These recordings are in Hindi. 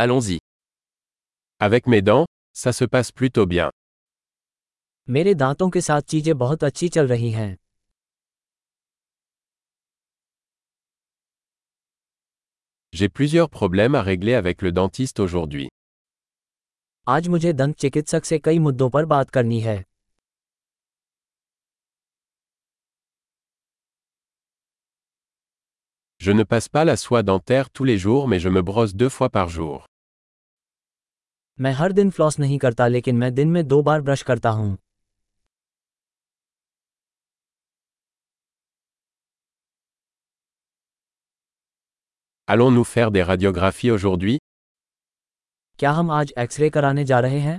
Allons-y. Avec mes dents, ça se passe plutôt bien. मेरे दांतों के साथ चीजें बहुत अच्छी चल रही हैं J'ai plusieurs problèmes à régler avec le dentiste aujourd'hui. आज मुझे दंत चिकित्सक से कई मुद्दों पर बात करनी है Je ne passe pas la soie dentaire tous les jours mais je me brosse deux fois par jour. मैं हर दिन फ्लॉस नहीं करता लेकिन मैं दिन में दो बार ब्रश करता हूँ Allons-nous faire des radiographies aujourd'hui क्या हम आज एक्सरे कराने जा रहे हैं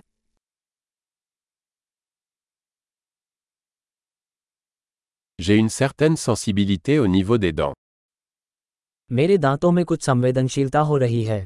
J'ai une certaine sensibilité au niveau des dents. मेरे दांतों में कुछ संवेदनशीलता हो रही है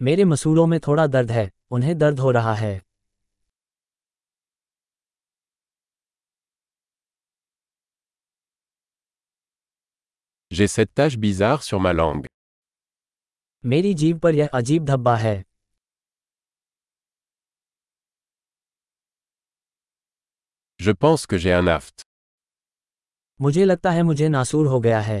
मेरे मसूड़ों में थोड़ा दर्द है उन्हें दर्द हो रहा है J'ai cette tache bizarre sur ma langue. मेरी जीभ पर यह अजीब धब्बा है Je pense que j'ai un aft. मुझे लगता है मुझे नासूर हो गया है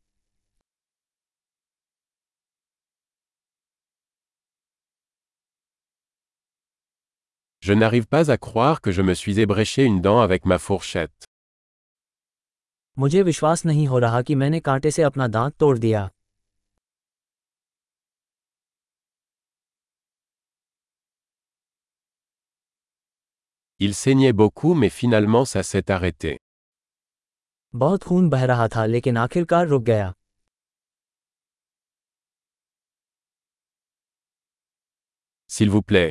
Je n'arrive pas à croire que je me suis ébréché une dent avec ma fourchette. मुझे विश्वास नहीं हो रहा कि मैंने कांटे से अपना दांत तोड़ दिया Il saignait beaucoup mais finalement ça s'est arrêté. बहुत खून बह रहा था लेकिन आखिरकार रुक गया S'il vous plaît,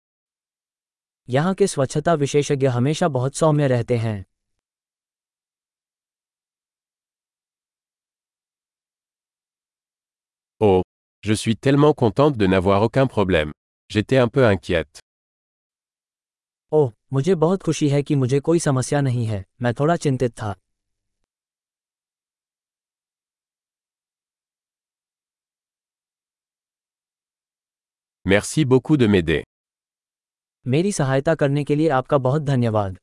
यहाँ के स्वच्छता विशेषज्ञ हमेशा बहुत सौम्य रहते हैं Oh, je suis tellement contente de n'avoir aucun problème. J'étais un peu inquiète. ओह मुझे बहुत खुशी है कि मुझे कोई समस्या नहीं है मैं थोड़ा चिंतित था Merci beaucoup de m'aider. मेरी सहायता करने के लिए आपका बहुत धन्यवाद।